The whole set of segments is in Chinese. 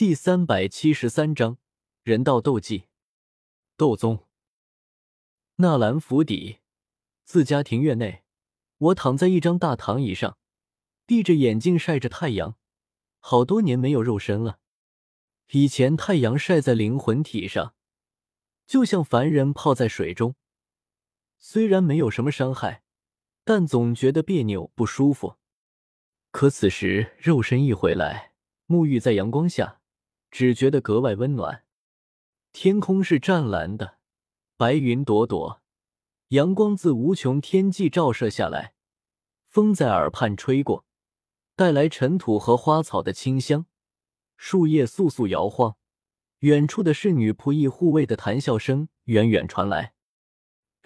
第三百七十三章人道斗技。斗宗。纳兰府邸，自家庭院内，我躺在一张大躺椅上，闭着眼睛晒着太阳。好多年没有肉身了，以前太阳晒在灵魂体上，就像凡人泡在水中，虽然没有什么伤害，但总觉得别扭不舒服。可此时肉身一回来，沐浴在阳光下。只觉得格外温暖，天空是湛蓝的，白云朵朵，阳光自无穷天际照射下来，风在耳畔吹过，带来尘土和花草的清香，树叶簌簌摇晃，远处的侍女仆役护卫的谈笑声远远传来，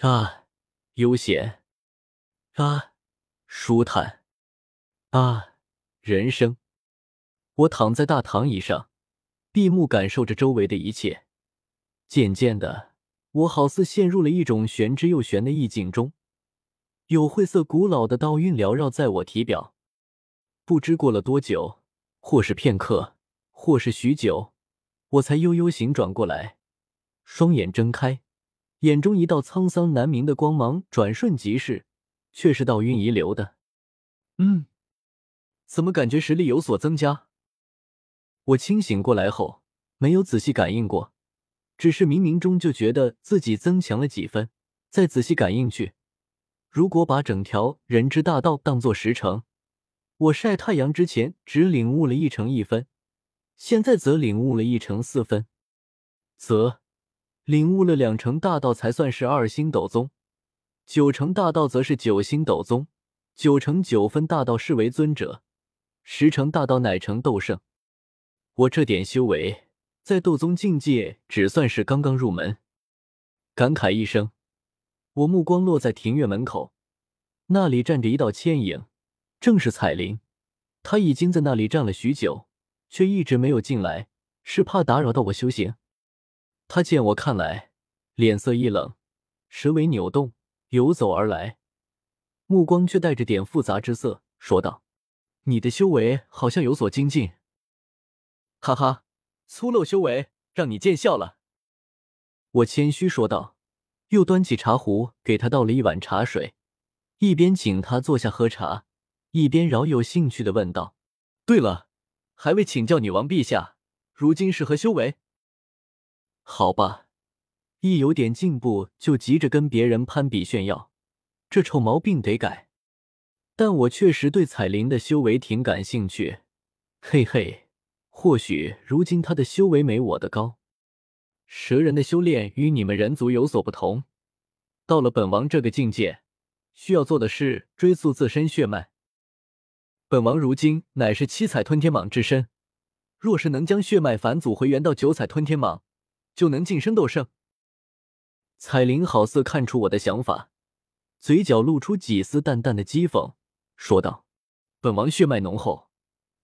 啊，悠闲，啊，舒坦，啊，人生。我躺在大躺椅上。闭目感受着周围的一切，渐渐的，我好似陷入了一种玄之又玄的意境中，有晦涩古老的道韵缭绕在我体表。不知过了多久，或是片刻，或是许久，我才悠悠醒转过来，双眼睁开，眼中一道沧桑难明的光芒转瞬即逝，却是道韵遗留的。嗯，怎么感觉实力有所增加？我清醒过来后，没有仔细感应过，只是冥冥中就觉得自己增强了几分。再仔细感应去，如果把整条人之大道当做十成，我晒太阳之前只领悟了一成一分，现在则领悟了一成四分，则领悟了两成大道才算是二星斗宗，九成大道则是九星斗宗，九成九分大道是为尊者，十成大道乃成斗圣。我这点修为，在斗宗境界只算是刚刚入门。感慨一声，我目光落在庭院门口，那里站着一道倩影，正是彩铃。她已经在那里站了许久，却一直没有进来，是怕打扰到我修行。她见我看来，脸色一冷，蛇尾扭动，游走而来，目光却带着点复杂之色，说道：“你的修为好像有所精进。”哈哈，粗陋修为让你见笑了。我谦虚说道，又端起茶壶给他倒了一碗茶水，一边请他坐下喝茶，一边饶有兴趣的问道：“对了，还未请教女王陛下，如今是何修为？”好吧，一有点进步就急着跟别人攀比炫耀，这臭毛病得改。但我确实对彩铃的修为挺感兴趣，嘿嘿。或许如今他的修为没我的高，蛇人的修炼与你们人族有所不同。到了本王这个境界，需要做的是追溯自身血脉。本王如今乃是七彩吞天蟒之身，若是能将血脉返祖回原到九彩吞天蟒，就能晋升斗圣。彩铃好似看出我的想法，嘴角露出几丝淡淡的讥讽，说道：“本王血脉浓厚。”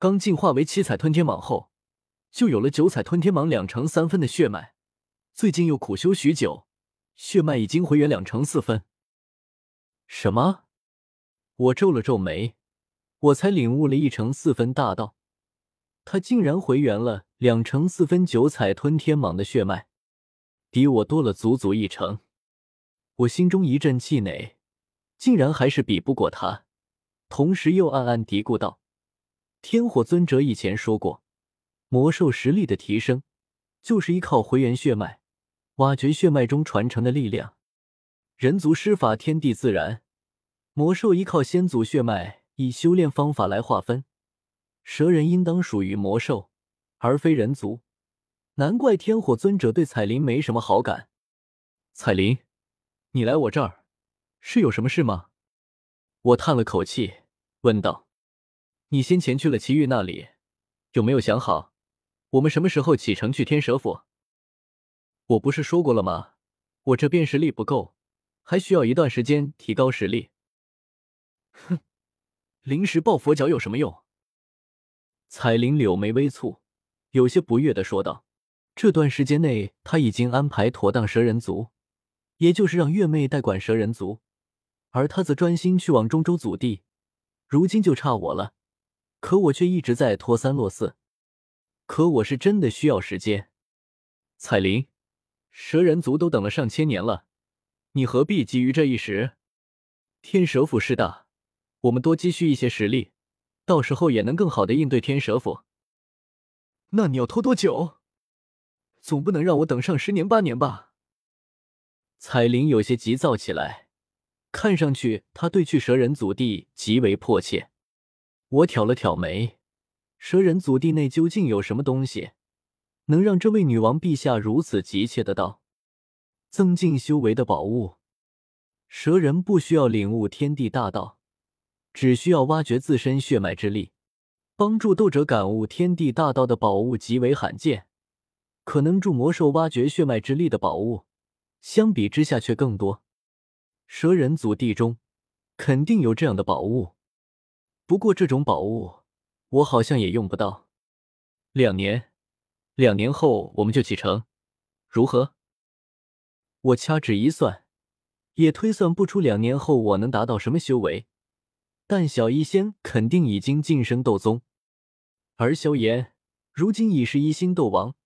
刚进化为七彩吞天蟒后，就有了九彩吞天蟒两成三分的血脉。最近又苦修许久，血脉已经回原两成四分。什么？我皱了皱眉，我才领悟了一成四分大道，他竟然回原了两成四分九彩吞天蟒的血脉，比我多了足足一成。我心中一阵气馁，竟然还是比不过他，同时又暗暗嘀咕道。天火尊者以前说过，魔兽实力的提升，就是依靠回元血脉，挖掘血脉中传承的力量。人族施法天地自然，魔兽依靠先祖血脉，以修炼方法来划分。蛇人应当属于魔兽，而非人族。难怪天火尊者对彩铃没什么好感。彩铃，你来我这儿，是有什么事吗？我叹了口气，问道。你先前去了祁煜那里，有没有想好，我们什么时候启程去天蛇府？我不是说过了吗？我这边实力不够，还需要一段时间提高实力。哼，临时抱佛脚有什么用？彩铃柳眉微蹙，有些不悦的说道：“这段时间内，他已经安排妥当蛇人族，也就是让月妹代管蛇人族，而他则专心去往中州祖地。如今就差我了。”可我却一直在拖三落四，可我是真的需要时间。彩铃，蛇人族都等了上千年了，你何必急于这一时？天蛇府势大，我们多积蓄一些实力，到时候也能更好的应对天蛇府。那你要拖多久？总不能让我等上十年八年吧？彩铃有些急躁起来，看上去他对去蛇人祖地极为迫切。我挑了挑眉，蛇人祖地内究竟有什么东西，能让这位女王陛下如此急切的道：“增进修为的宝物。”蛇人不需要领悟天地大道，只需要挖掘自身血脉之力，帮助斗者感悟天地大道的宝物极为罕见。可能助魔兽挖掘血脉之力的宝物，相比之下却更多。蛇人祖地中肯定有这样的宝物，不过这种宝物我好像也用不到。两年，两年后我们就启程，如何？我掐指一算。也推算不出两年后我能达到什么修为，但小医仙肯定已经晋升斗宗，而萧炎如今已是一星斗王，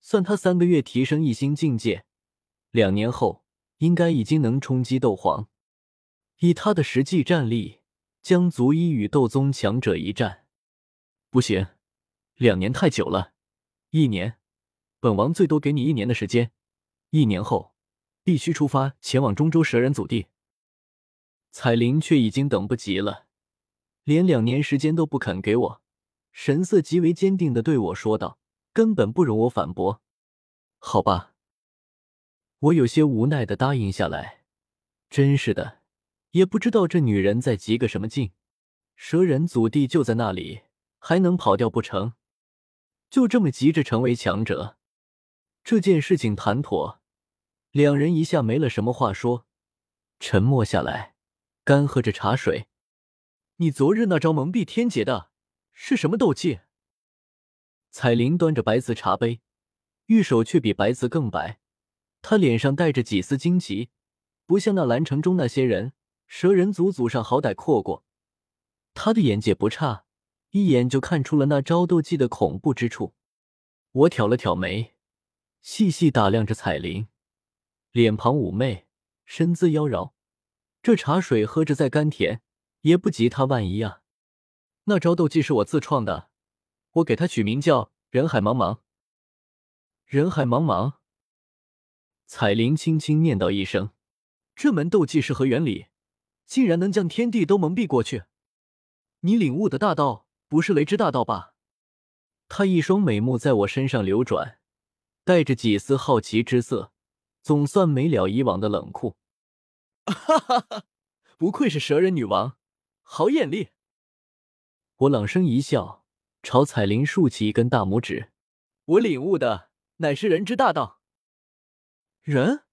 算他三个月提升一星境界，两年后应该已经能冲击斗皇。以他的实际战力，将足以与斗宗强者一战。不行，两年太久了，一年，本王最多给你一年的时间，一年后。必须出发前往中州蛇人祖地。彩铃却已经等不及了，连两年时间都不肯给我，神色极为坚定的对我说道：“根本不容我反驳。”好吧，我有些无奈的答应下来。真是的，也不知道这女人在急个什么劲。蛇人祖地就在那里，还能跑掉不成？就这么急着成为强者？这件事情谈妥。两人一下没了什么话说，沉默下来，干喝着茶水。你昨日那招蒙蔽天劫的是什么斗技？彩铃端着白瓷茶杯，玉手却比白瓷更白。她脸上带着几丝惊奇，不像那蓝城中那些人。蛇人族祖上好歹阔过，他的眼界不差，一眼就看出了那招斗技的恐怖之处。我挑了挑眉，细细打量着彩铃。脸庞妩媚，身姿妖娆，这茶水喝着再甘甜，也不及他万一啊！那招斗技是我自创的，我给他取名叫“人海茫茫”。人海茫茫，彩铃轻轻念叨一声：“这门斗技是何原理？竟然能将天地都蒙蔽过去？你领悟的大道不是雷之大道吧？”他一双美目在我身上流转，带着几丝好奇之色。总算没了以往的冷酷，哈哈哈！不愧是蛇人女王，好眼力。我冷声一笑，朝彩铃竖起一根大拇指。我领悟的乃是人之大道。人？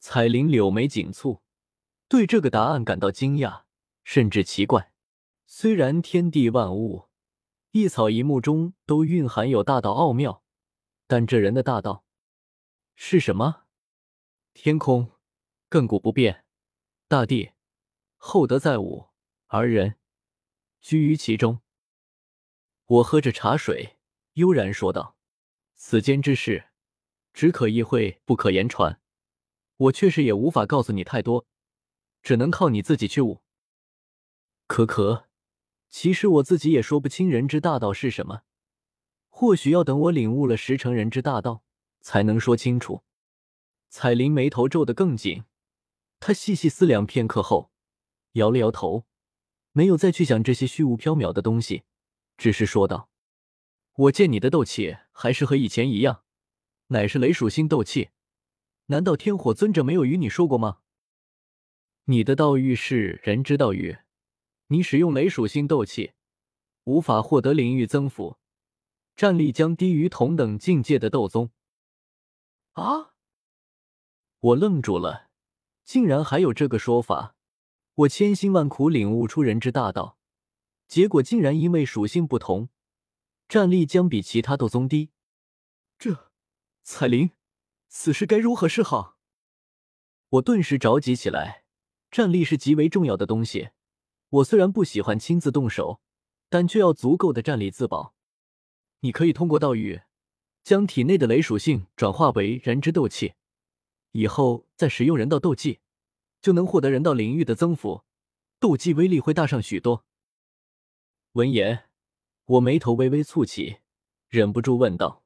彩铃柳眉紧蹙，对这个答案感到惊讶，甚至奇怪。虽然天地万物、一草一木中都蕴含有大道奥妙，但这人的大道。是什么？天空亘古不变，大地厚德载物，而人居于其中。我喝着茶水，悠然说道：“此间之事，只可意会，不可言传。我确实也无法告诉你太多，只能靠你自己去悟。”可可，其实我自己也说不清人之大道是什么，或许要等我领悟了十成人之大道。才能说清楚。彩铃眉头皱得更紧，她细细思量片刻后，摇了摇头，没有再去想这些虚无缥缈的东西，只是说道：“我见你的斗气还是和以前一样，乃是雷属性斗气。难道天火尊者没有与你说过吗？你的道域是人之道域，你使用雷属性斗气，无法获得领域增幅，战力将低于同等境界的斗宗。”啊！我愣住了，竟然还有这个说法。我千辛万苦领悟出人之大道，结果竟然因为属性不同，战力将比其他斗宗低。这，彩铃，此事该如何是好？我顿时着急起来。战力是极为重要的东西，我虽然不喜欢亲自动手，但却要足够的战力自保。你可以通过道语将体内的雷属性转化为人之斗气，以后再使用人道斗技，就能获得人道领域的增幅，斗技威力会大上许多。闻言，我眉头微微蹙起，忍不住问道：“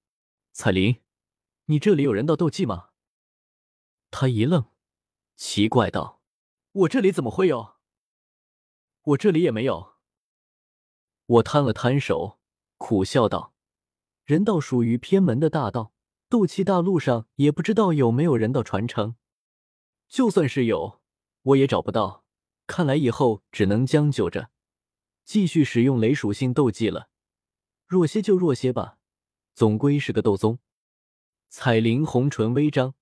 彩铃，你这里有人道斗技吗？”他一愣，奇怪道：“我这里怎么会有？我这里也没有。”我摊了摊手，苦笑道：“人道属于偏门的大道，斗气大陆上也不知道有没有人道传承。就算是有，我也找不到。看来以后只能将就着。”继续使用雷属性斗技了，弱些就弱些吧，总归是个斗宗。彩铃红唇微张，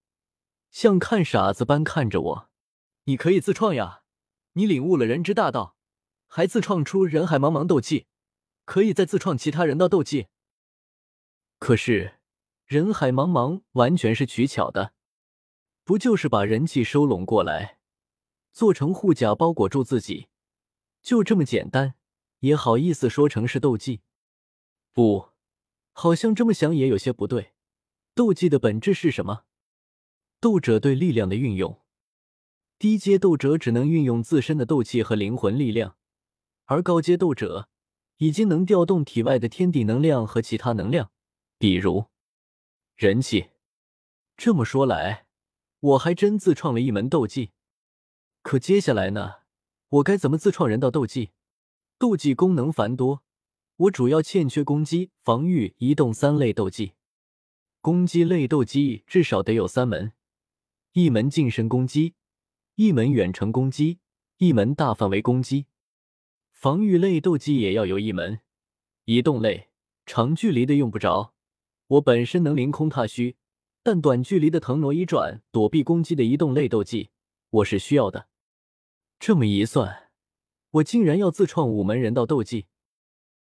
像看傻子般看着我。你可以自创呀，你领悟了人之大道，还自创出人海茫茫斗技，可以再自创其他人道斗技。可是人海茫茫完全是取巧的，不就是把人气收拢过来，做成护甲包裹住自己，就这么简单。也好意思说成是斗技？不，好像这么想也有些不对。斗技的本质是什么？斗者对力量的运用。低阶斗者只能运用自身的斗气和灵魂力量，而高阶斗者已经能调动体外的天地能量和其他能量，比如人气。这么说来，我还真自创了一门斗技。可接下来呢？我该怎么自创人道斗技？斗技功能繁多，我主要欠缺攻击、防御、移动三类斗技。攻击类斗技至少得有三门：一门近身攻击，一门远程攻击，一门大范围攻击。防御类斗技也要有一门。移动类长距离的用不着，我本身能凌空踏虚，但短距离的腾挪移转、躲避攻击的移动类斗技，我是需要的。这么一算。我竟然要自创五门人道斗技，